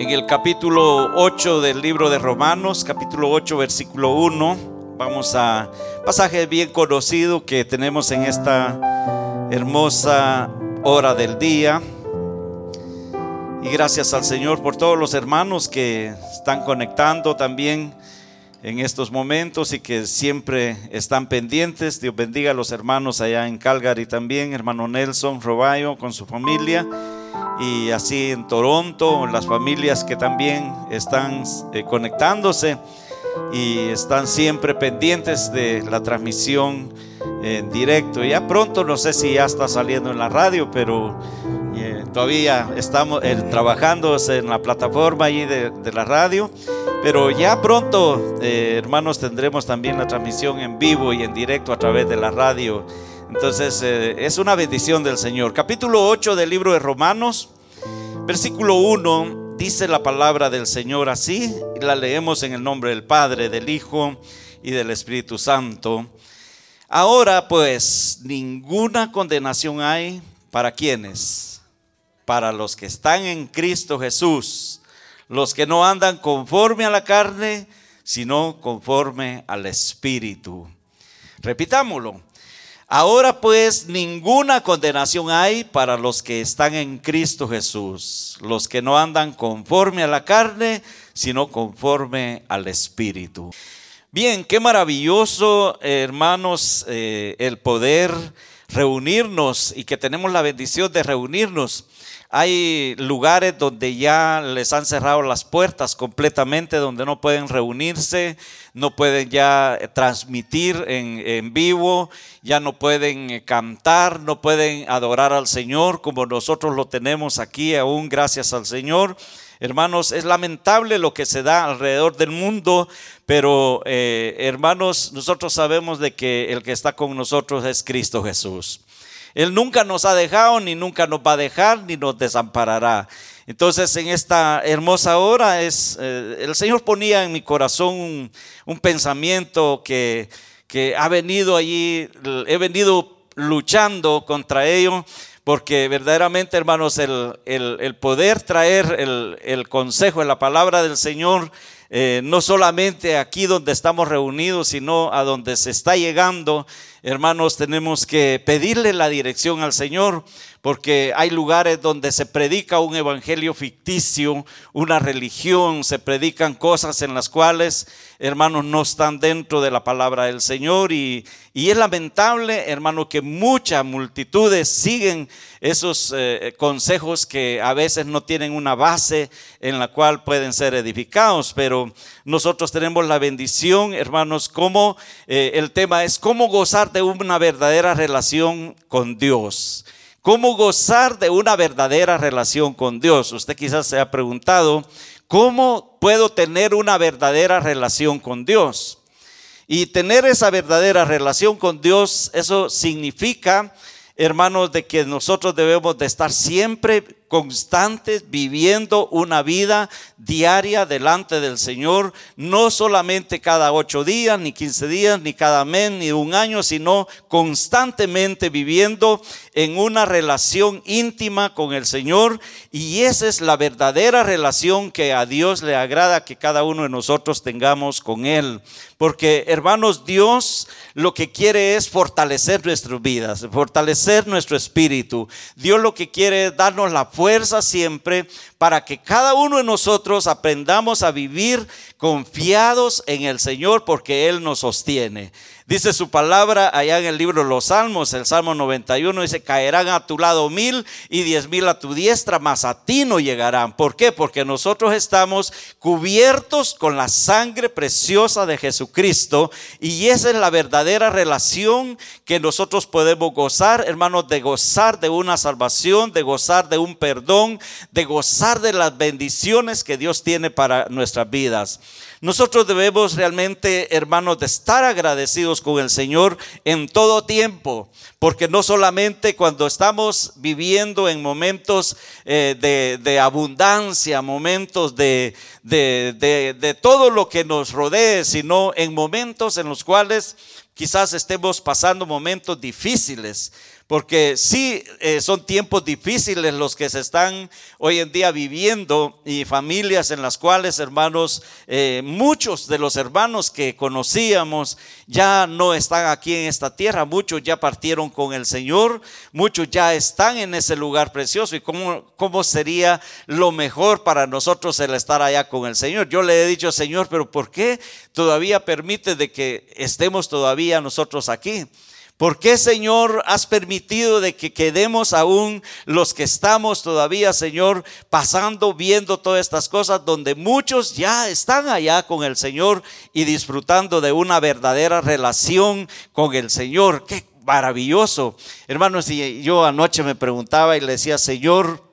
en el capítulo 8 del libro de Romanos, capítulo 8, versículo 1. Vamos a pasaje bien conocido que tenemos en esta hermosa hora del día. Y gracias al Señor por todos los hermanos que están conectando también en estos momentos y que siempre están pendientes. Dios bendiga a los hermanos allá en Calgary también, hermano Nelson Robayo con su familia y así en Toronto, las familias que también están eh, conectándose y están siempre pendientes de la transmisión en directo. Ya pronto, no sé si ya está saliendo en la radio, pero eh, todavía estamos eh, trabajando en la plataforma allí de, la radio. Pero ya pronto, hermanos, tendremos también la transmisión en vivo y en directo a través de la radio entonces eh, es una bendición del Señor. Capítulo 8 del libro de Romanos, versículo 1, dice la palabra del Señor así, y la leemos en el nombre del Padre, del Hijo y del Espíritu Santo. Ahora pues ninguna condenación hay para quienes, para los que están en Cristo Jesús, los que no andan conforme a la carne, sino conforme al Espíritu. Repitámoslo. Ahora pues ninguna condenación hay para los que están en Cristo Jesús, los que no andan conforme a la carne, sino conforme al Espíritu. Bien, qué maravilloso, hermanos, eh, el poder reunirnos y que tenemos la bendición de reunirnos. Hay lugares donde ya les han cerrado las puertas completamente, donde no pueden reunirse, no pueden ya transmitir en, vivo, ya no pueden eh, cantar, no pueden adorar al Señor como nosotros lo tenemos aquí, aún gracias al Señor. Hermanos, es lamentable lo que se da alrededor del mundo, pero eh, hermanos, nosotros sabemos de que el que está con nosotros es Cristo Jesús. Él nunca nos ha dejado, ni nunca nos va a dejar, ni nos desamparará. Entonces, en esta hermosa hora, es, eh, el Señor ponía en mi corazón un, pensamiento que, que, ha venido allí, he venido luchando contra ello, porque verdaderamente, hermanos, el, el, poder traer el, el consejo, la palabra del Señor, eh, no solamente aquí donde estamos reunidos, sino a donde se está llegando, hermanos, tenemos que pedirle la dirección al Señor, porque hay lugares donde se predica un evangelio ficticio, una religión, se predican cosas en las cuales, hermanos, no están dentro de la palabra del Señor. Y, es lamentable, hermano, que muchas multitudes siguen esos eh, consejos que a veces no tienen una base en la cual pueden ser edificados, pero nosotros tenemos la bendición, hermanos, como eh, el tema es cómo gozar de una verdadera relación con Dios. ¿Cómo gozar de una verdadera relación con Dios? Usted quizás se ha preguntado, ¿cómo puedo tener una verdadera relación con Dios? Y tener esa verdadera relación con Dios, eso significa, hermanos, de que nosotros debemos de estar siempre constantes, viviendo una vida diaria delante del Señor, no solamente cada ocho días, ni quince días, ni cada mes, ni un año, sino constantemente viviendo en una relación íntima con el Señor. Y esa es la verdadera relación que a Dios le agrada que cada uno de nosotros tengamos con Él. Porque hermanos, Dios lo que quiere es fortalecer nuestras vidas, fortalecer nuestro espíritu. Dios lo que quiere es darnos la fuerza siempre para que cada uno de nosotros aprendamos a vivir confiados en el Señor porque Él nos sostiene. Dice su palabra allá en el libro de los Salmos, el Salmo 91 dice, caerán a tu lado mil y diez mil a tu diestra, mas a ti no llegarán. ¿Por qué? Porque nosotros estamos cubiertos con la sangre preciosa de Jesucristo y esa es la verdadera relación que nosotros podemos gozar, hermanos, de gozar de una salvación, de gozar de un perdón, de gozar de las bendiciones que Dios tiene para nuestras vidas. Nosotros debemos realmente, hermanos, de estar agradecidos con el Señor en todo tiempo, porque no solamente cuando estamos viviendo en momentos eh, de, abundancia, momentos de, de todo lo que nos rodee, sino en momentos en los cuales quizás estemos pasando momentos difíciles. Porque sí eh, son tiempos difíciles los que se están hoy en día viviendo y familias en las cuales, hermanos, eh, muchos de los hermanos que conocíamos ya no están aquí en esta tierra, muchos ya partieron con el Señor, muchos ya están en ese lugar precioso y cómo, cómo sería lo mejor para nosotros el estar allá con el Señor. Yo le he dicho, Señor, pero ¿por qué todavía permite de que estemos todavía nosotros aquí? ¿Por qué, Señor, has permitido de que quedemos aún los que estamos todavía, Señor, pasando, viendo todas estas cosas, donde muchos ya están allá con el Señor y disfrutando de una verdadera relación con el Señor? Qué maravilloso. Hermanos, y yo anoche me preguntaba y le decía, Señor,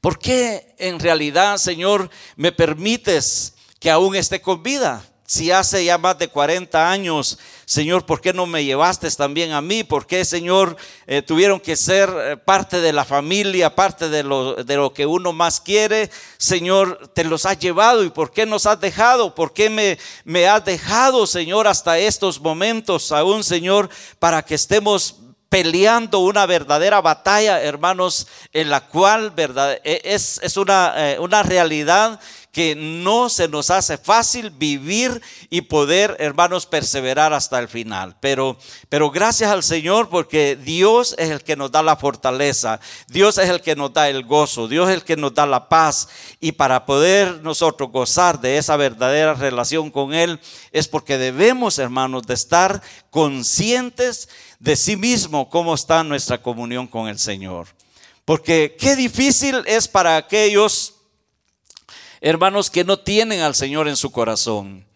¿por qué en realidad, Señor, me permites que aún esté con vida? Si hace ya más de 40 años, Señor, ¿por qué no me llevaste también a mí? ¿Por qué, Señor, eh, tuvieron que ser eh, parte de la familia, parte de lo, que uno más quiere? Señor, te los has llevado y ¿por qué nos has dejado? ¿Por qué me, me has dejado, Señor, hasta estos momentos aún, Señor, para que estemos peleando una verdadera batalla, hermanos, en la cual verdad, e, es, es una, eh, una realidad que no se nos hace fácil vivir y poder, hermanos, perseverar hasta el final. Pero, pero gracias al Señor porque Dios es el que nos da la fortaleza, Dios es el que nos da el gozo, Dios es el que nos da la paz. Y para poder nosotros gozar de esa verdadera relación con Él, es porque debemos, hermanos, de estar conscientes de sí mismo cómo está nuestra comunión con el Señor. Porque qué difícil es para aquellos hermanos que no tienen al Señor en su corazón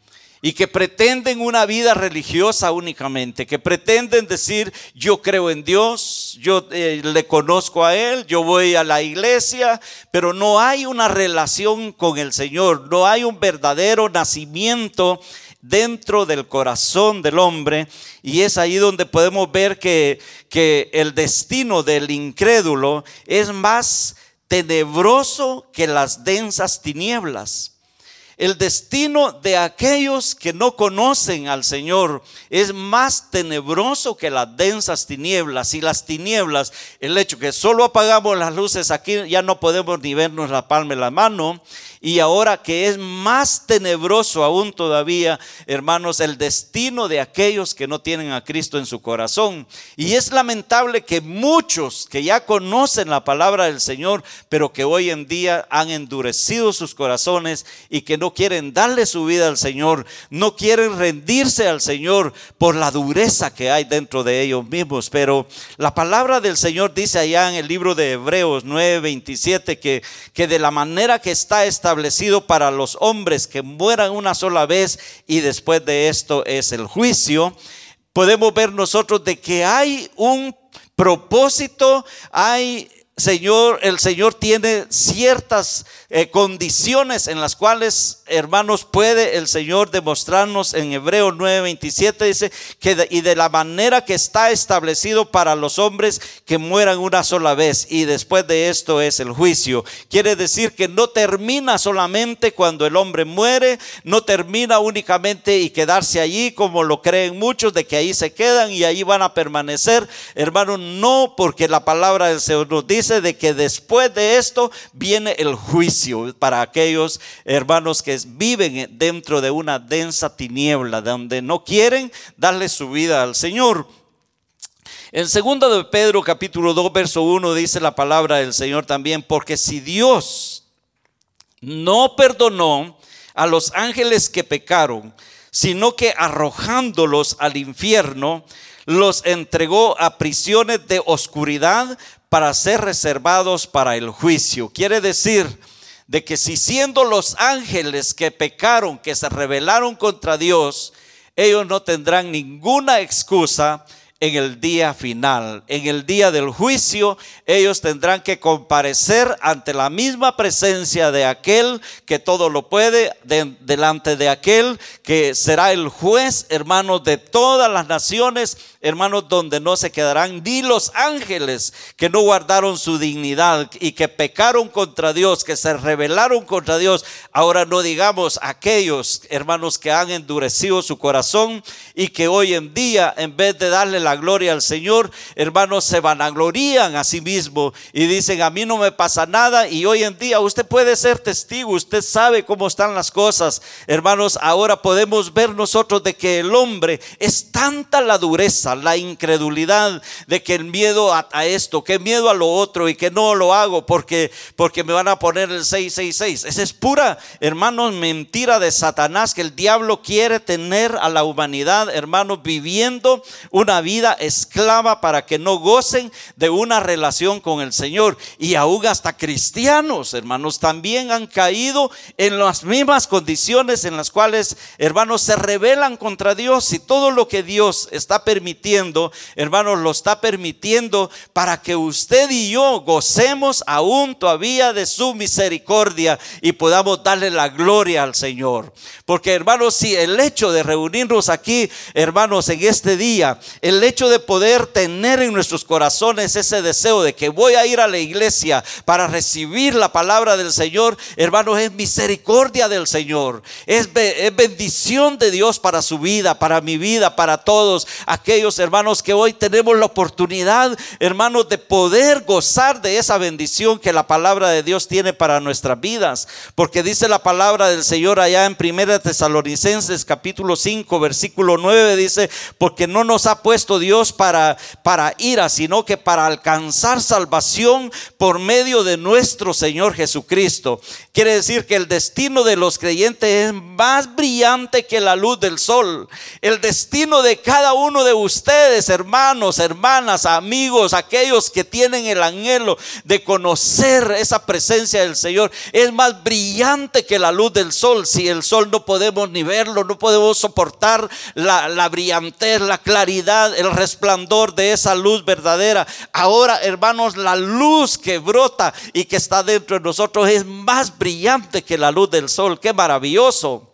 y que pretenden una vida religiosa únicamente, que pretenden decir yo creo en Dios, yo eh, le conozco a Él, yo voy a la iglesia, pero no hay una relación con el Señor, no hay un verdadero nacimiento dentro del corazón del hombre y es ahí donde podemos ver que, que el destino del incrédulo es más tenebroso que las densas tinieblas. El destino de aquellos que no conocen al Señor es más tenebroso que las densas tinieblas. Y las tinieblas, el hecho que solo apagamos las luces aquí, ya no podemos ni vernos la palma de la mano y ahora que es más tenebroso aún todavía, hermanos, el destino de aquellos que no tienen a Cristo en su corazón. Y es lamentable que muchos que ya conocen la palabra del Señor, pero que hoy en día han endurecido sus corazones y que no quieren darle su vida al Señor, no quieren rendirse al Señor por la dureza que hay dentro de ellos mismos. Pero la palabra del Señor dice allá en el libro de Hebreos 9:27 que, que de la manera que está esta establecido para los hombres que mueran una sola vez y después de esto es el juicio, podemos ver nosotros de que hay un propósito, hay Señor, el Señor tiene ciertas eh, condiciones en las cuales, hermanos, puede el Señor demostrarnos en Hebreo 9:27 dice que y de la manera que está establecido para los hombres que mueran una sola vez y después de esto es el juicio. Quiere decir que no termina solamente cuando el hombre muere, no termina únicamente y quedarse allí como lo creen muchos de que ahí se quedan y ahí van a permanecer. Hermanos, no porque la palabra del Señor nos dice de que después de esto viene el juicio para aquellos hermanos que viven dentro de una densa tiniebla, donde no quieren darle su vida al Señor. En 2 de Pedro capítulo 2 verso 1 dice la palabra del Señor también, porque si Dios no perdonó a los ángeles que pecaron, sino que arrojándolos al infierno, los entregó a prisiones de oscuridad para ser reservados para el juicio. Quiere decir de que si siendo los ángeles que pecaron, que se rebelaron contra Dios, ellos no tendrán ninguna excusa en el día final. En el día del juicio, ellos tendrán que comparecer ante la misma presencia de aquel que todo lo puede, delante de aquel que será el juez, hermanos, de todas las naciones hermanos, donde no se quedarán ni los ángeles que no guardaron su dignidad y que pecaron contra Dios, que se rebelaron contra Dios. Ahora no digamos aquellos, hermanos, que han endurecido su corazón y que hoy en día, en vez de darle la gloria al Señor, hermanos, se vanaglorían a sí mismos y dicen, a mí no me pasa nada. Y hoy en día usted puede ser testigo, usted sabe cómo están las cosas. Hermanos, ahora podemos ver nosotros de que el hombre es tanta la dureza, la incredulidad, de que el miedo a, esto, que miedo a lo otro y que no lo hago porque, porque me van a poner el 666. Esa es pura, hermanos, mentira de Satanás que el diablo quiere tener a la humanidad, hermanos, viviendo una vida esclava para que no gocen de una relación con el Señor. Y aún hasta cristianos, hermanos, también han caído en las mismas condiciones en las cuales, hermanos, se rebelan contra Dios y todo lo que Dios está permitiendo, hermanos, lo está permitiendo para que usted y yo gocemos aún todavía de su misericordia y podamos darle la gloria al Señor. Porque, hermanos, si el hecho de reunirnos aquí, hermanos, en este día, el hecho de poder tener en nuestros corazones ese deseo de que voy a ir a la iglesia para recibir la palabra del Señor, hermanos, es misericordia del Señor, es, bendición de Dios para su vida, para mi vida, para todos aquellos hermanos que hoy tenemos la oportunidad, hermanos, de poder gozar de esa bendición que la palabra de Dios tiene para nuestras vidas. Porque dice la palabra del Señor allá en Primera Tesalonicenses capítulo 5 versículo 9 dice, porque no nos ha puesto Dios para, para ira, sino que para alcanzar salvación por medio de nuestro Señor Jesucristo. Quiere decir que el destino de los creyentes es más brillante que la luz del sol. El destino de cada uno de ustedes, hermanos, hermanas, amigos, aquellos que tienen el anhelo de conocer esa presencia del Señor, es más brillante que la luz del sol. Si el sol no podemos ni verlo, no podemos soportar la brillantez, la claridad, el resplandor de esa luz verdadera. Ahora, hermanos, la luz que brota y que está dentro de nosotros es más brillante que la luz del sol. Qué maravilloso.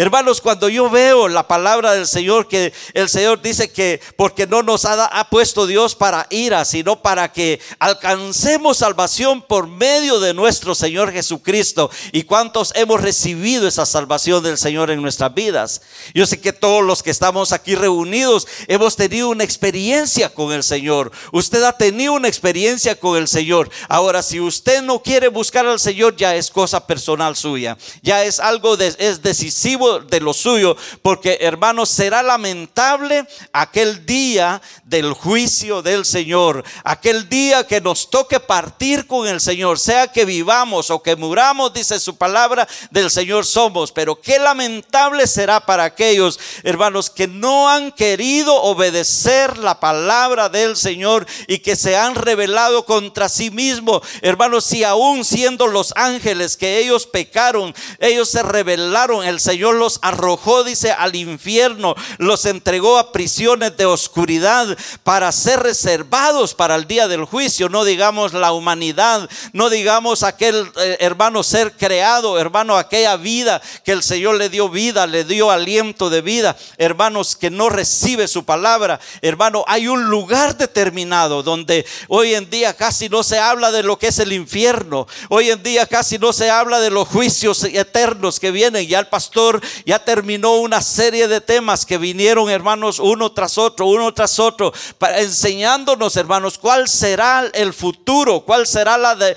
Hermanos, cuando yo veo la palabra del Señor, que el Señor dice que porque no nos ha, puesto Dios para ira, sino para que alcancemos salvación por medio de nuestro Señor Jesucristo. ¿Y cuántos hemos recibido esa salvación del Señor en nuestras vidas? Yo sé que todos los que estamos aquí reunidos hemos tenido una experiencia con el Señor. Usted ha tenido una experiencia con el Señor. Ahora, si usted no quiere buscar al Señor, ya es cosa personal suya. Ya es algo, es decisivo de lo suyo, porque hermanos, será lamentable aquel día del juicio del Señor, aquel día que nos toque partir con el Señor, sea que vivamos o que muramos, dice su palabra, del Señor somos, pero qué lamentable será para aquellos hermanos que no han querido obedecer la palabra del Señor y que se han rebelado contra sí mismos, hermanos, si aún siendo los ángeles que ellos pecaron, ellos se rebelaron, el Señor los arrojó, dice, al infierno, los entregó a prisiones de oscuridad para ser reservados para el día del juicio. No digamos la humanidad, no digamos aquel eh, hermano ser creado, hermano, aquella vida que el Señor le dio vida, le dio aliento de vida. Hermanos, que no recibe su palabra. Hermano, hay un lugar determinado donde hoy en día casi no se habla de lo que es el infierno. Hoy en día casi no se habla de los juicios eternos que vienen. Ya el pastor ya terminó una serie de temas que vinieron, hermanos, uno tras otro, uno tras otro, para, enseñándonos, hermanos, cuál será el futuro, cuál será la de,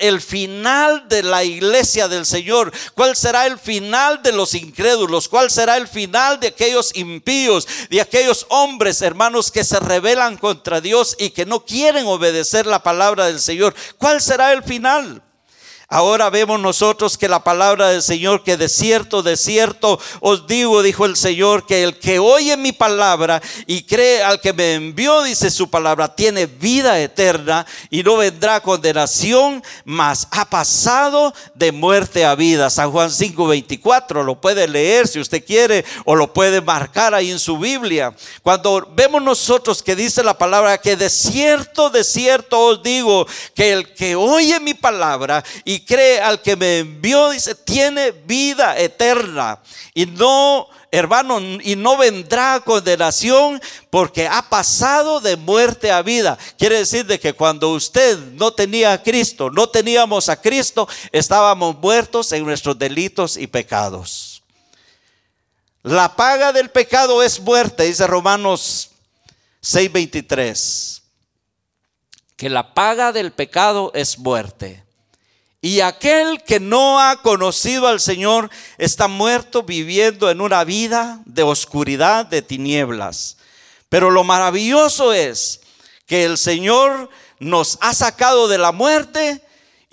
el final de la iglesia del Señor, cuál será el final de los incrédulos, cuál será el final de aquellos impíos, de aquellos hombres, hermanos, que se rebelan contra Dios y que no quieren obedecer la palabra del Señor. ¿Cuál será el final? Ahora vemos nosotros que la palabra del Señor, que de cierto, de cierto os digo, dijo el Señor, que el que oye mi palabra y cree al que me envió, dice su palabra, tiene vida eterna y no vendrá condenación, mas ha pasado de muerte a vida. San Juan 5:24, lo puede leer si usted quiere o lo puede marcar ahí en su Biblia. Cuando vemos nosotros que dice la palabra, que de cierto, de cierto os digo, que el que oye mi palabra y y cree al que me envió, dice, tiene vida eterna. Y no, hermano, y no vendrá condenación porque ha pasado de muerte a vida. Quiere decir de que cuando usted no tenía a Cristo, no teníamos a Cristo, estábamos muertos en nuestros delitos y pecados. La paga del pecado es muerte, dice Romanos 6:23, que la paga del pecado es muerte. Y aquel que no ha conocido al Señor está muerto viviendo en una vida de oscuridad, de tinieblas. Pero lo maravilloso es que el Señor nos ha sacado de la muerte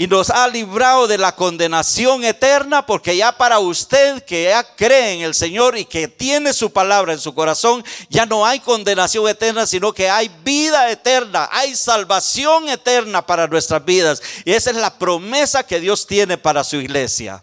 y nos ha librado de la condenación eterna, porque ya para usted que ya cree en el Señor y que tiene su palabra en su corazón, ya no hay condenación eterna, sino que hay vida eterna, hay salvación eterna para nuestras vidas. Y esa es la promesa que Dios tiene para su iglesia.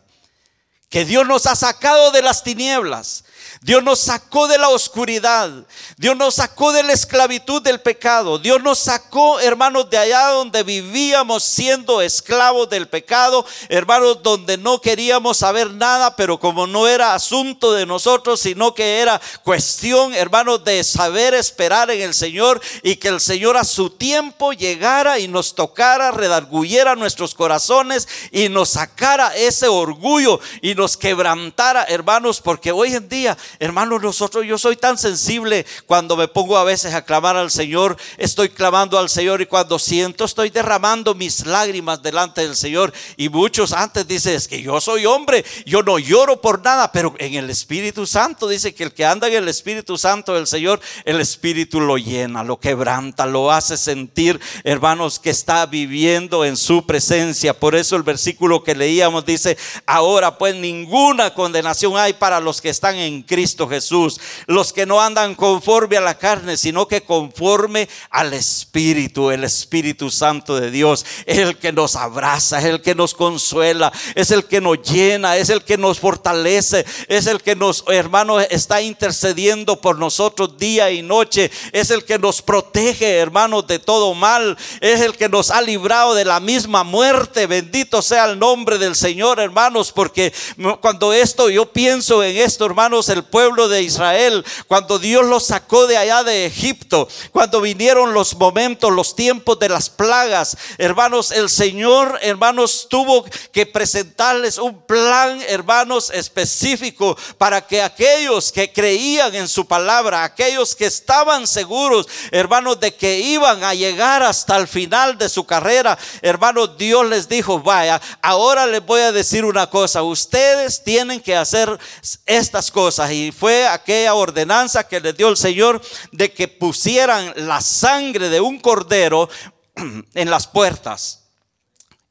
Que Dios nos ha sacado de las tinieblas Dios nos sacó de la oscuridad. Dios nos sacó de la esclavitud del pecado. Dios nos sacó, hermanos, de allá donde vivíamos siendo esclavos del pecado. Hermanos, donde no queríamos saber nada, pero como no era asunto de nosotros, sino que era cuestión, hermanos, de saber esperar en el Señor y que el Señor a su tiempo llegara y nos tocara, redarguyera nuestros corazones y nos sacara ese orgullo y nos quebrantara, hermanos, porque hoy en día Hermanos, nosotros, yo soy tan sensible cuando me pongo a veces a clamar al Señor, estoy clamando al Señor y cuando siento estoy derramando mis lágrimas delante del Señor. Y muchos antes dicen, es que yo soy hombre, yo no lloro por nada, pero en el Espíritu Santo dice que el que anda en el Espíritu Santo del Señor, el Espíritu lo llena, lo quebranta, lo hace sentir, hermanos, que está viviendo en su presencia. Por eso el versículo que leíamos dice, ahora pues ninguna condenación hay para los que están en Cristo Jesús. Los que no andan conforme a la carne, sino que conforme al Espíritu, el Espíritu Santo de Dios. El que nos abraza, el que nos consuela, es el que nos llena, es el que nos fortalece, es el que nos, hermanos, está intercediendo por nosotros día y noche. Es el que nos protege, hermanos, de todo mal. Es el que nos ha librado de la misma muerte. Bendito sea el nombre del Señor, hermanos, porque cuando esto, yo pienso en esto, hermanos, el pueblo de Israel, cuando Dios los sacó de allá de Egipto, cuando vinieron los momentos, los tiempos de las plagas, hermanos, el Señor, hermanos, tuvo que presentarles un plan, hermanos, específico para que aquellos que creían en su palabra, aquellos que estaban seguros, hermanos, de que iban a llegar hasta el final de su carrera, hermanos, Dios les dijo, vaya, ahora les voy a decir una cosa, ustedes tienen que hacer estas cosas y fue aquella ordenanza que le dio el Señor de que pusieran la sangre de un cordero en las puertas,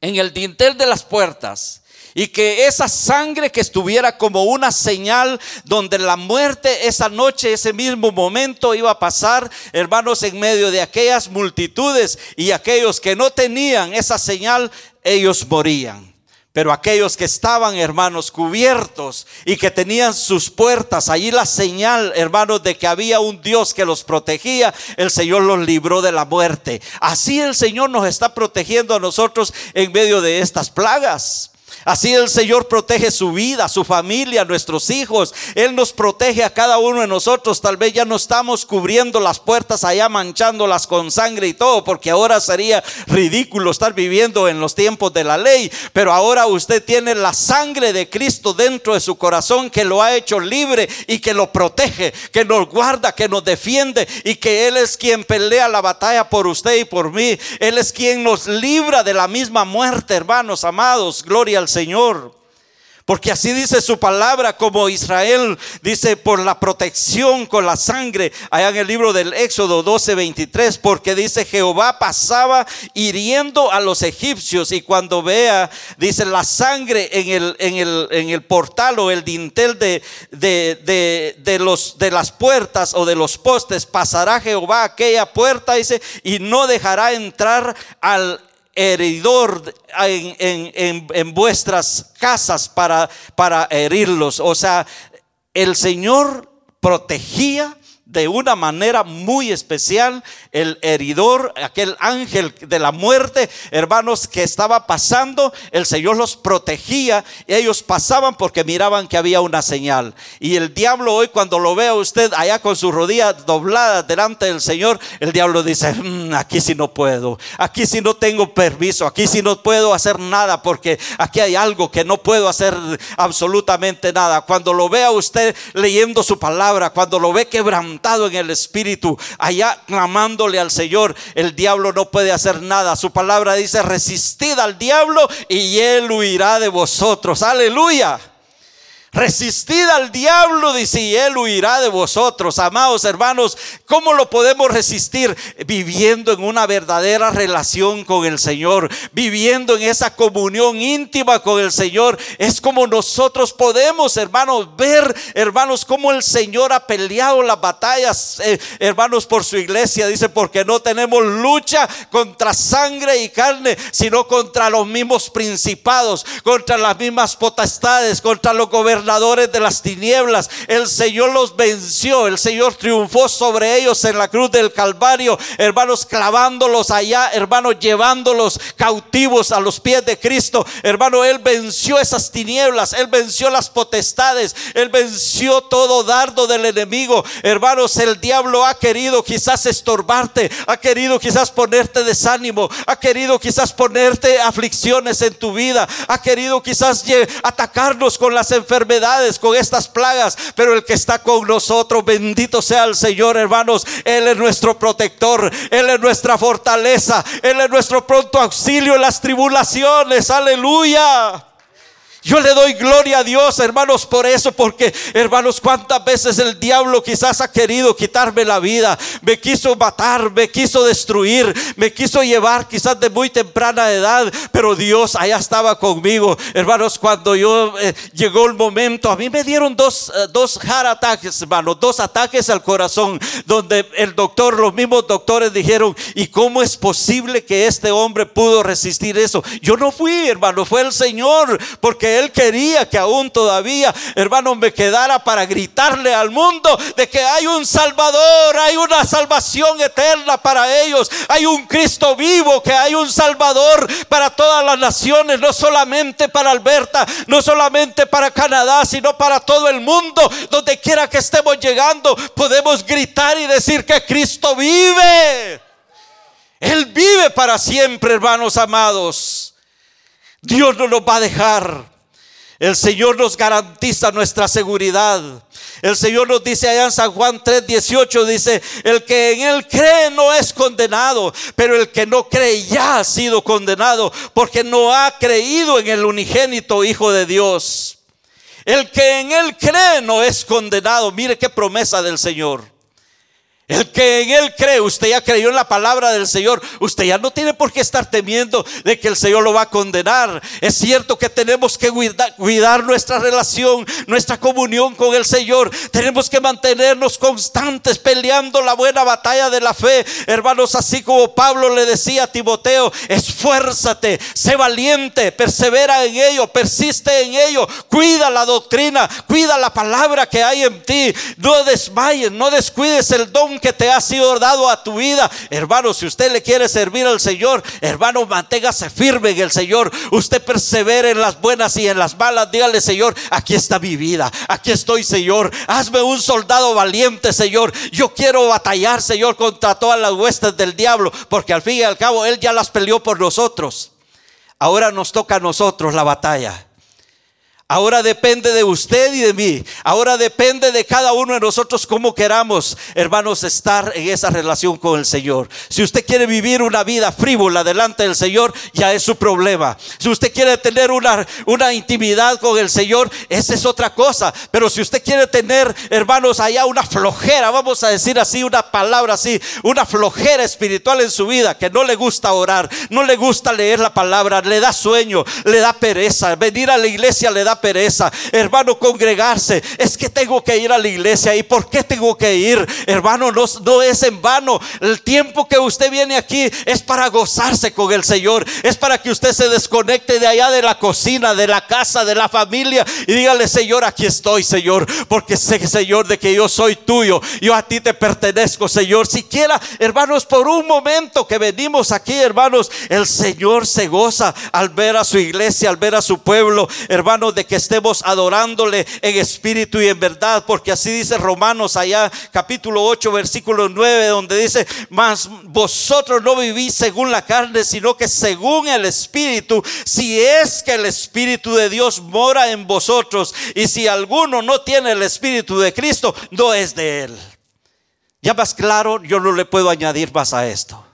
en el dintel de las puertas. Y que esa sangre que estuviera como una señal donde la muerte esa noche, ese mismo momento iba a pasar, hermanos, en medio de aquellas multitudes y aquellos que no tenían esa señal, ellos morían. Pero aquellos que estaban, hermanos, cubiertos y que tenían sus puertas, allí la señal, hermanos, de que había un Dios que los protegía, el Señor los libró de la muerte. Así el Señor nos está protegiendo a nosotros en medio de estas plagas. Así el Señor protege su vida, su familia, nuestros hijos. Él nos protege a cada uno de nosotros. Tal vez ya no estamos cubriendo las puertas allá, manchándolas con sangre y todo, porque ahora sería ridículo estar viviendo en los tiempos de la ley. Pero ahora usted tiene la sangre de Cristo dentro de su corazón que lo ha hecho libre y que lo protege, que nos guarda, que nos defiende y que Él es quien pelea la batalla por usted y por mí. Él es quien nos libra de la misma muerte, hermanos amados. Gloria al Señor. Porque así dice su palabra, como Israel dice por la protección con la sangre, allá en el libro del Éxodo 12, 23, porque dice Jehová pasaba hiriendo a los egipcios y cuando vea, dice la sangre en el, en el, en el portal o el dintel de, de, de, los, de las puertas o de los postes, pasará Jehová aquella puerta, dice, y no dejará entrar al heridor en, en, vuestras casas para, para herirlos. O sea, el Señor protegía de una manera muy especial el heridor, aquel ángel de la muerte, hermanos, que estaba pasando, el Señor los protegía, ellos pasaban porque miraban que había una señal. Y el diablo hoy cuando lo ve a usted allá con sus rodillas dobladas delante del Señor, el diablo dice, mm, aquí sí no puedo, aquí sí no tengo permiso, aquí sí no puedo hacer nada porque aquí hay algo que no puedo hacer absolutamente nada. Cuando lo ve a usted leyendo su palabra, cuando lo ve quebrantado, en el espíritu, allá clamándole al Señor, el diablo no puede hacer nada. Su palabra dice, resistid al diablo y él huirá de vosotros. Aleluya. Resistid al diablo, dice, y él huirá de vosotros. Amados hermanos, ¿cómo lo podemos resistir? Viviendo en una verdadera relación con el Señor, viviendo en esa comunión íntima con el Señor. Es como nosotros podemos, hermanos, ver, hermanos, cómo el Señor ha peleado las batallas, eh, hermanos, por su iglesia. Dice, porque no tenemos lucha contra sangre y carne, sino contra los mismos principados, contra las mismas potestades, contra los gobernadores de las tinieblas. El Señor los venció, el Señor triunfó sobre ellos en la cruz del Calvario, hermanos, clavándolos allá, hermanos, llevándolos cautivos a los pies de Cristo. Hermano, Él venció esas tinieblas, Él venció las potestades, Él venció todo dardo del enemigo. Hermanos, el diablo ha querido quizás estorbarte, ha querido quizás ponerte desánimo, ha querido quizás ponerte aflicciones en tu vida, ha querido quizás atacarnos con las enfermedades con estas plagas, pero el que está con nosotros, bendito sea el Señor, hermanos. Él es nuestro protector, Él es nuestra fortaleza, Él es nuestro pronto auxilio en las tribulaciones. Aleluya. Yo le doy gloria a Dios, hermanos, por eso, porque, hermanos, cuántas veces el diablo quizás ha querido quitarme la vida, me quiso matar, me quiso destruir, me quiso llevar quizás de muy temprana edad, pero Dios allá estaba conmigo, hermanos, cuando yo eh, llegó el momento, a mí me dieron dos, eh, dos heart ataques, hermanos, dos ataques al corazón, donde el doctor, los mismos doctores dijeron, ¿y cómo es posible que este hombre pudo resistir eso? Yo no fui, hermano, fue el Señor, porque él quería que aún todavía, hermano, me quedara para gritarle al mundo de que hay un Salvador, hay una salvación eterna para ellos, hay un Cristo vivo, que hay un Salvador para todas las naciones, no solamente para Alberta, no solamente para Canadá, sino para todo el mundo, donde quiera que estemos llegando, podemos gritar y decir que Cristo vive. Él vive para siempre, hermanos amados. Dios no nos va a dejar. El Señor nos garantiza nuestra seguridad. El Señor nos dice allá en San Juan 3:18, dice, el que en Él cree no es condenado, pero el que no cree ya ha sido condenado, porque no ha creído en el unigénito Hijo de Dios. El que en Él cree no es condenado. Mire qué promesa del Señor. El que en Él cree, usted ya creyó en la palabra del Señor, usted ya no tiene por qué estar temiendo de que el Señor lo va a condenar. Es cierto que tenemos que cuidar, nuestra relación, nuestra comunión con el Señor. Tenemos que mantenernos constantes peleando la buena batalla de la fe. Hermanos, así como Pablo le decía a Timoteo, esfuérzate, sé valiente, persevera en ello, persiste en ello, cuida la doctrina, cuida la palabra que hay en ti. No desmayes, no descuides el don que te ha sido dado a tu vida. Hermano, si usted le quiere servir al Señor, hermano, manténgase firme en el Señor. Usted persevere en las buenas y en las malas. Dígale, Señor, aquí está mi vida. Aquí estoy, Señor. Hazme un soldado valiente, Señor. Yo quiero batallar, Señor, contra todas las huestes del diablo, porque al fin y al cabo Él ya las peleó por nosotros. Ahora nos toca a nosotros la batalla. Ahora depende de usted y de mí. Ahora depende de cada uno de nosotros cómo queramos, hermanos, estar en esa relación con el Señor. Si usted quiere vivir una vida frívola delante del Señor, ya es su problema. Si usted quiere tener una, una intimidad con el Señor, esa es otra cosa. Pero si usted quiere tener, hermanos, allá una flojera, vamos a decir así, una palabra así, una flojera espiritual en su vida, que no le gusta orar, no le gusta leer la palabra, le da sueño, le da pereza, venir a la iglesia le da pereza. Hermano, congregarse. Es que tengo que ir a la iglesia. ¿Y por qué tengo que ir? Hermano, no, es en vano. El tiempo que usted viene aquí es para gozarse con el Señor. Es para que usted se desconecte de allá de la cocina, de la casa, de la familia. Y dígale, Señor, aquí estoy, Señor. Porque sé, Señor, de que yo soy tuyo. Yo a ti te pertenezco, Señor. Siquiera, hermanos, por un momento que venimos aquí, hermanos, el Señor se goza al ver a su iglesia, al ver a su pueblo, hermanos, de que estemos adorándole en espíritu y en verdad, porque así dice Romanos allá capítulo 8 versículo 9 donde dice, mas vosotros no vivís según la carne, sino que según el espíritu, si es que el espíritu de Dios mora en vosotros y si alguno no tiene el espíritu de Cristo, no es de él. Ya más claro, yo no le puedo añadir más a esto.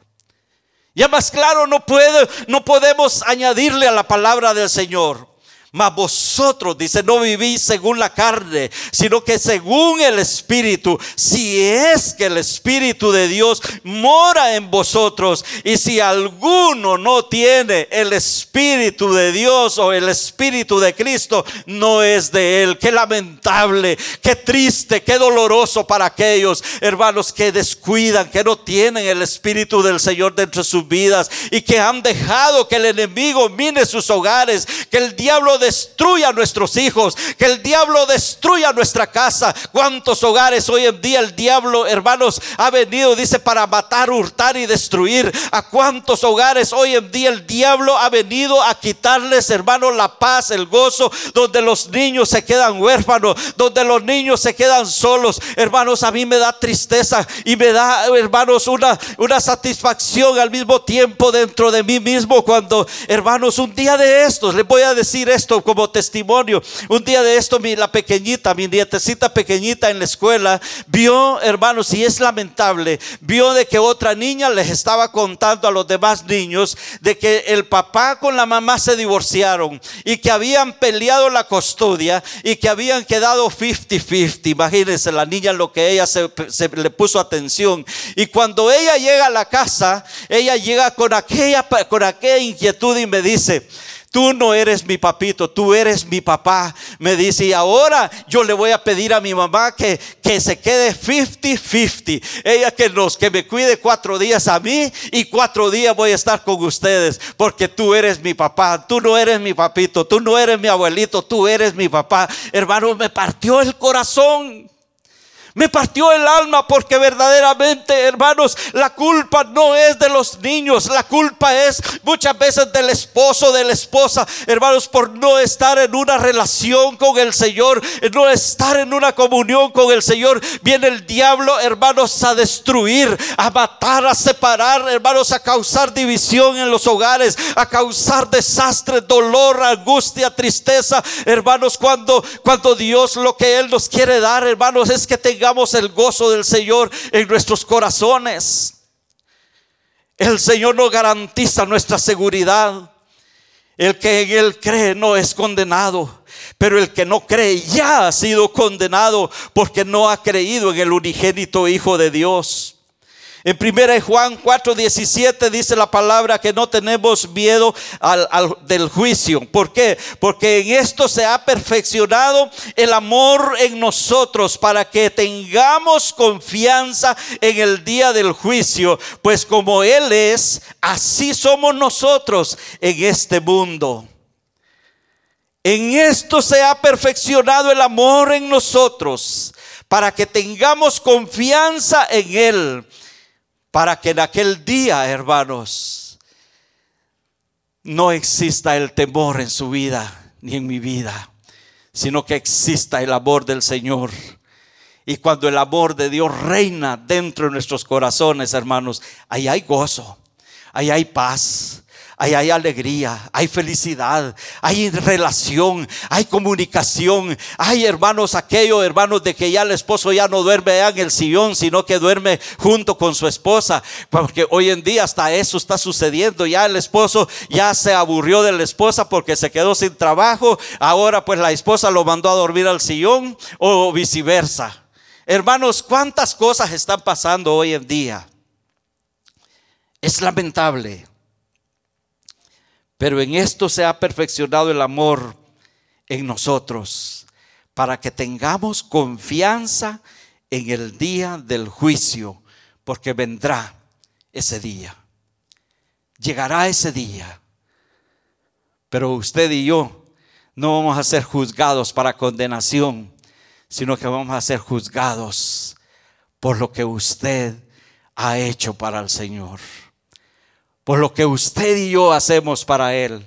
Ya más claro, no puedo, no podemos añadirle a la palabra del Señor. Mas vosotros, dice, no vivís según la carne, sino que según el Espíritu. Si es que el Espíritu de Dios mora en vosotros. Y si alguno no tiene el Espíritu de Dios o el Espíritu de Cristo, no es de él. Qué lamentable, qué triste, qué doloroso para aquellos hermanos que descuidan, que no tienen el Espíritu del Señor dentro de sus vidas y que han dejado que el enemigo mine sus hogares, que el diablo destruya a nuestros hijos, que el diablo destruya nuestra casa. ¿Cuántos hogares hoy en día el diablo, hermanos, ha venido, dice, para matar, hurtar y destruir? ¿A cuántos hogares hoy en día el diablo ha venido a quitarles, hermanos, la paz, el gozo, donde los niños se quedan huérfanos, donde los niños se quedan solos? Hermanos, a mí me da tristeza y me da, hermanos, una, una satisfacción al mismo tiempo dentro de mí mismo cuando, hermanos, un día de estos, les voy a decir esto, como testimonio. Un día de esto, mi, la pequeñita, mi nietecita pequeñita en la escuela, vio, hermanos, y es lamentable, vio de que otra niña les estaba contando a los demás niños de que el papá con la mamá se divorciaron y que habían peleado la custodia y que habían quedado 50-50. Imagínense la niña lo que ella se, se le puso atención. Y cuando ella llega a la casa, ella llega con aquella, con aquella inquietud y me dice, Tú no eres mi papito, tú eres mi papá. Me dice, y ahora yo le voy a pedir a mi mamá que, que se quede 50-50. Ella que nos, que me cuide cuatro días a mí y cuatro días voy a estar con ustedes. Porque tú eres mi papá, tú no eres mi papito, tú no eres mi abuelito, tú eres mi papá. Hermano, me partió el corazón. Me partió el alma porque verdaderamente, hermanos, la culpa no es de los niños, la culpa es muchas veces del esposo, de la esposa, hermanos, por no estar en una relación con el Señor, no estar en una comunión con el Señor. Viene el diablo, hermanos, a destruir, a matar, a separar, hermanos, a causar división en los hogares, a causar desastre, dolor, angustia, tristeza, hermanos, cuando cuando Dios lo que él nos quiere dar, hermanos, es que tengamos el gozo del Señor en nuestros corazones. El Señor nos garantiza nuestra seguridad. El que en Él cree no es condenado, pero el que no cree ya ha sido condenado porque no ha creído en el unigénito Hijo de Dios. En 1 Juan 4:17 dice la palabra que no tenemos miedo al, del juicio. ¿Por qué? Porque en esto se ha perfeccionado el amor en nosotros para que tengamos confianza en el día del juicio. Pues como Él es, así somos nosotros en este mundo. En esto se ha perfeccionado el amor en nosotros para que tengamos confianza en Él para que en aquel día, hermanos, no exista el temor en su vida ni en mi vida, sino que exista el amor del Señor. Y cuando el amor de Dios reina dentro de nuestros corazones, hermanos, ahí hay gozo, ahí hay paz, Ahí hay alegría, hay felicidad, hay relación, hay comunicación. Hay hermanos, aquellos hermanos de que ya el esposo ya no duerme en el sillón, sino que duerme junto con su esposa. Porque hoy en día hasta eso está sucediendo. Ya el esposo ya se aburrió de la esposa porque se quedó sin trabajo. Ahora pues la esposa lo mandó a dormir al sillón o viceversa. Hermanos, ¿cuántas cosas están pasando hoy en día? Es lamentable. Pero en esto se ha perfeccionado el amor en nosotros, para que tengamos confianza en el día del juicio, porque vendrá ese día. Llegará ese día. Pero usted y yo no vamos a ser juzgados para condenación, sino que vamos a ser juzgados por lo que usted ha hecho para el Señor por lo que usted y yo hacemos para Él.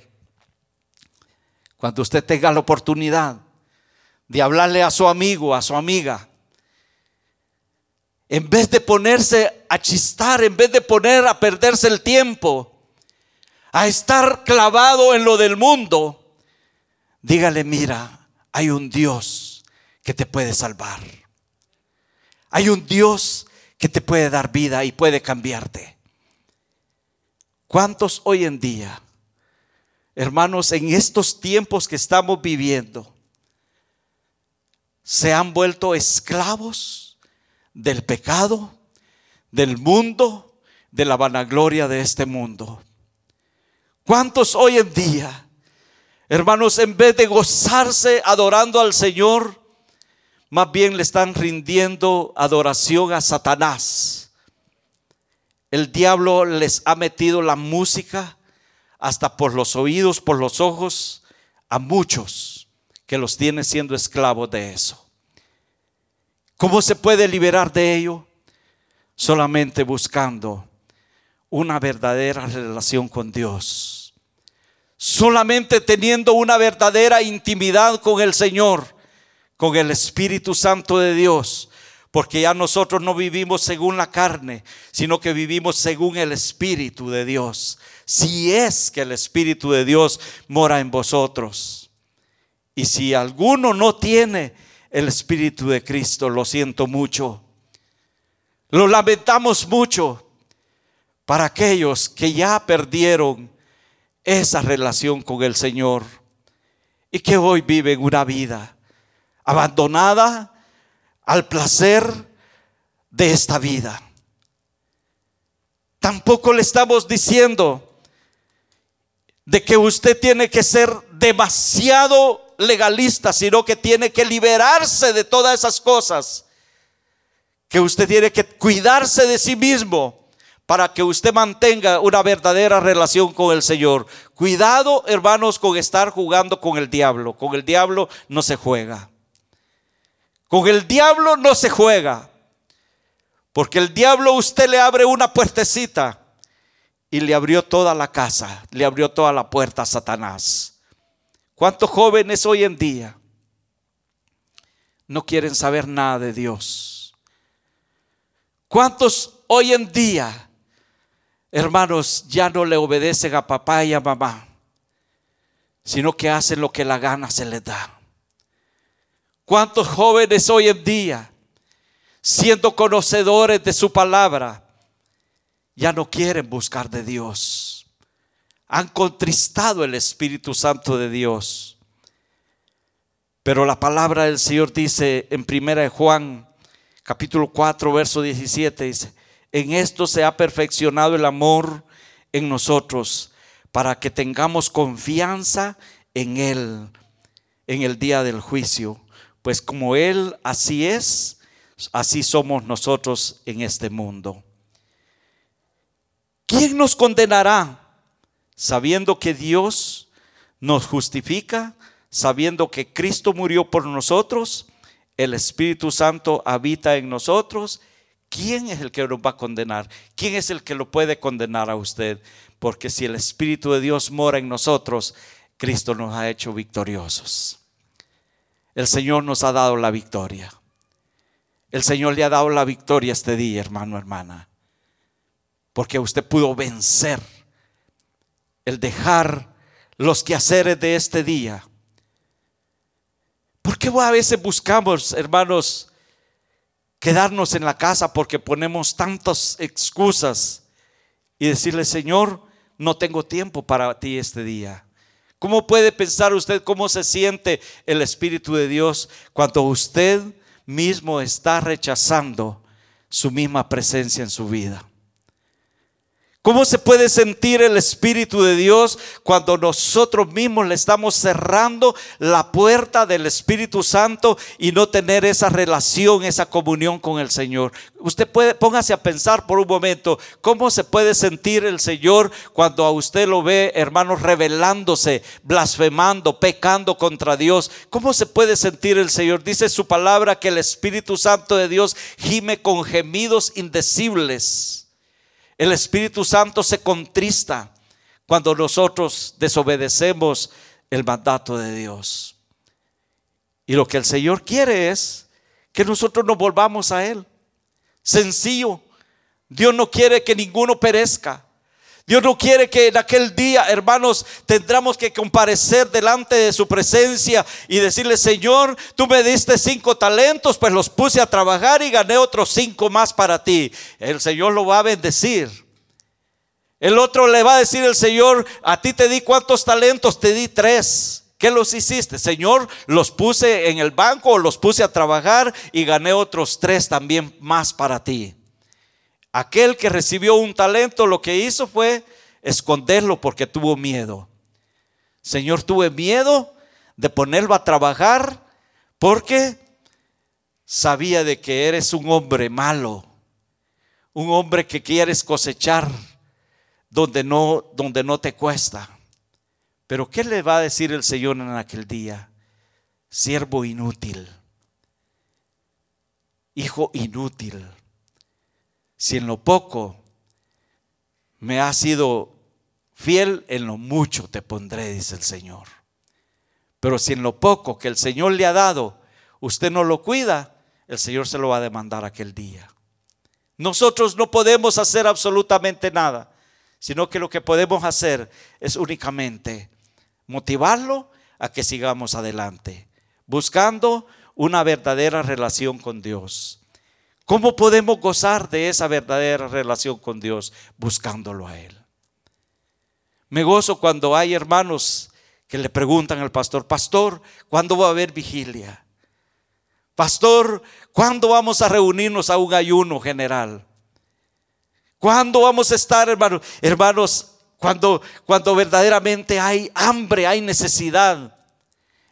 Cuando usted tenga la oportunidad de hablarle a su amigo, a su amiga, en vez de ponerse a chistar, en vez de poner a perderse el tiempo, a estar clavado en lo del mundo, dígale, mira, hay un Dios que te puede salvar. Hay un Dios que te puede dar vida y puede cambiarte. ¿Cuántos hoy en día, hermanos, en estos tiempos que estamos viviendo, se han vuelto esclavos del pecado, del mundo, de la vanagloria de este mundo? ¿Cuántos hoy en día, hermanos, en vez de gozarse adorando al Señor, más bien le están rindiendo adoración a Satanás? El diablo les ha metido la música hasta por los oídos, por los ojos, a muchos que los tiene siendo esclavos de eso. ¿Cómo se puede liberar de ello? Solamente buscando una verdadera relación con Dios solamente teniendo una verdadera intimidad con el Señor, con el Espíritu Santo de Dios. Porque ya nosotros no vivimos según la carne, sino que vivimos según el Espíritu de Dios. Si es que el Espíritu de Dios mora en vosotros. Y si alguno no tiene el Espíritu de Cristo, lo siento mucho. Lo lamentamos mucho para aquellos que ya perdieron esa relación con el Señor y que hoy viven una vida abandonada al placer de esta vida. Tampoco le estamos diciendo de que usted tiene que ser demasiado legalista, sino que tiene que liberarse de todas esas cosas, que usted tiene que cuidarse de sí mismo para que usted mantenga una verdadera relación con el Señor. Cuidado, hermanos, con estar jugando con el diablo. Con el diablo no se juega. Con el diablo no se juega. Porque el diablo usted le abre una puertecita y le abrió toda la casa, le abrió toda la puerta a Satanás. ¿Cuántos jóvenes hoy en día no quieren saber nada de Dios? ¿Cuántos hoy en día hermanos, ya no le obedecen a papá y a mamá, sino que hacen lo que la gana se les da. ¿Cuántos jóvenes hoy en día, siendo conocedores de su palabra, ya no quieren buscar de Dios? Han contristado el Espíritu Santo de Dios. Pero la palabra del Señor dice en 1 Juan capítulo 4 verso 17 dice, en esto se ha perfeccionado el amor en nosotros para que tengamos confianza en Él en el día del juicio. Pues como Él así es, así somos nosotros en este mundo. ¿Quién nos condenará? Sabiendo que Dios nos justifica, sabiendo que Cristo murió por nosotros, el Espíritu Santo habita en nosotros ¿quién es el que nos va a condenar? ¿Quién es el que lo puede condenar a usted? Porque si el Espíritu de Dios mora en nosotros, Cristo nos ha hecho victoriosos. El Señor nos ha dado la victoria. El Señor le ha dado la victoria este día, hermano, hermana. Porque usted pudo vencer el dejar los quehaceres de este día. ¿Por qué a veces buscamos, hermanos, quedarnos en la casa porque ponemos tantas excusas y decirle, Señor, no tengo tiempo para ti este día. ¿Cómo puede pensar usted cómo se siente el Espíritu de Dios cuando usted mismo está rechazando su misma presencia en su vida? ¿Cómo se puede sentir el Espíritu de Dios cuando nosotros mismos le estamos cerrando la puerta del Espíritu Santo y no tener esa relación, esa comunión con el Señor? Usted puede, póngase a pensar por un momento, ¿cómo se puede sentir el Señor cuando a usted lo ve, hermanos, rebelándose, blasfemando, pecando contra Dios? ¿Cómo se puede sentir el Señor? Dice su palabra que el Espíritu Santo de Dios gime con gemidos indecibles. El Espíritu Santo se contrista cuando nosotros desobedecemos el mandato de Dios. Y lo que el Señor quiere es que nosotros nos volvamos a Él. Sencillo. Dios no quiere que ninguno perezca. Dios no quiere que en aquel día, hermanos, tendremos que comparecer delante de su presencia y decirle, Señor, tú me diste cinco talentos, pues los puse a trabajar y gané otros cinco más para ti. El Señor lo va a bendecir. El otro le va a decir el Señor, a ti te di cuántos talentos, te di tres. ¿Qué los hiciste? Señor, los puse en el banco los puse a trabajar y gané otros tres también más para ti. Aquel que recibió un talento lo que hizo fue esconderlo porque tuvo miedo. Señor, tuve miedo de ponerlo a trabajar porque sabía de que eres un hombre malo, un hombre que quieres cosechar donde no, donde no te cuesta. Pero ¿qué le va a decir el Señor en aquel día? Siervo inútil, hijo inútil si en lo poco me has sido fiel, en lo mucho te pondré, dice el Señor. Pero si en lo poco que el Señor le ha dado, usted no lo cuida, el Señor se lo va a demandar aquel día. Nosotros no podemos hacer absolutamente nada, sino que lo que podemos hacer es únicamente motivarlo a que sigamos adelante, buscando una verdadera relación con Dios. ¿Cómo podemos gozar de esa verdadera relación con Dios? Buscándolo a Él. Me gozo cuando hay hermanos que le preguntan al pastor, pastor, ¿cuándo va a haber vigilia? Pastor, ¿cuándo vamos a reunirnos a un ayuno general? ¿Cuándo vamos a estar, hermanos? Hermanos, cuando, cuando verdaderamente hay hambre, hay necesidad.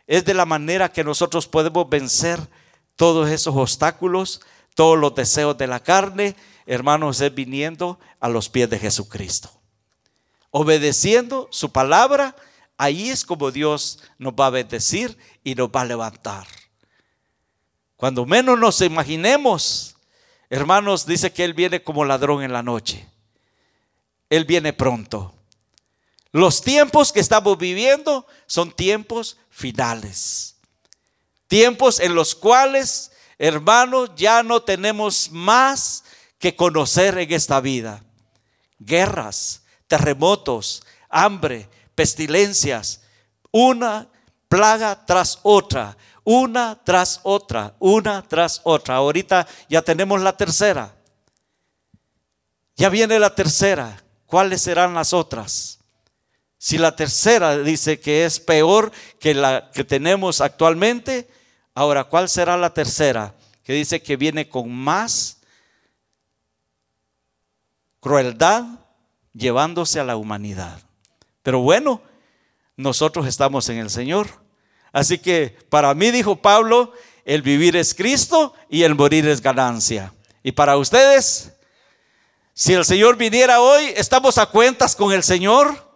Es de la manera que nosotros podemos vencer todos esos obstáculos todos los deseos de la carne, hermanos, es viniendo a los pies de Jesucristo. Obedeciendo su palabra, ahí es como Dios nos va a bendecir y nos va a levantar. Cuando menos nos imaginemos, hermanos, dice que Él viene como ladrón en la noche. Él viene pronto. Los tiempos que estamos viviendo son tiempos finales. Tiempos en los cuales Hermanos, ya no tenemos más que conocer en esta vida. Guerras, terremotos, hambre, pestilencias, una plaga tras otra, una tras otra, una tras otra. Ahorita ya tenemos la tercera. Ya viene la tercera. ¿Cuáles serán las otras? Si la tercera dice que es peor que la que tenemos actualmente, Ahora, ¿cuál será la tercera? Que dice que viene con más crueldad llevándose a la humanidad. Pero bueno, nosotros estamos en el Señor. Así que para mí, dijo Pablo, el vivir es Cristo y el morir es ganancia. Y para ustedes, si el Señor viniera hoy, ¿estamos a cuentas con el Señor?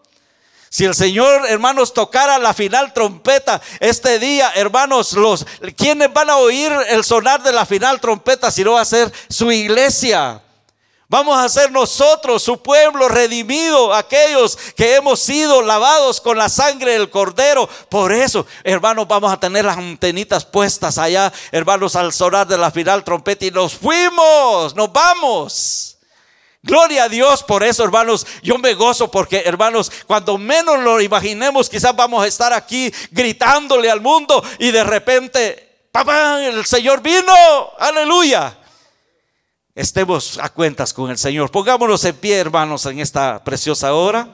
Si el Señor, hermanos, tocara la final trompeta este día, hermanos, los quienes van a oír el sonar de la final trompeta si no va a ser su iglesia. Vamos a ser nosotros, su pueblo redimido, aquellos que hemos sido lavados con la sangre del cordero. Por eso, hermanos, vamos a tener las antenitas puestas allá, hermanos, al sonar de la final trompeta y nos fuimos, nos vamos. Gloria a Dios por eso, hermanos. Yo me gozo porque, hermanos, cuando menos lo imaginemos, quizás vamos a estar aquí gritándole al mundo y de repente, papá, el Señor vino. Aleluya. Estemos a cuentas con el Señor. Pongámonos en pie, hermanos, en esta preciosa hora.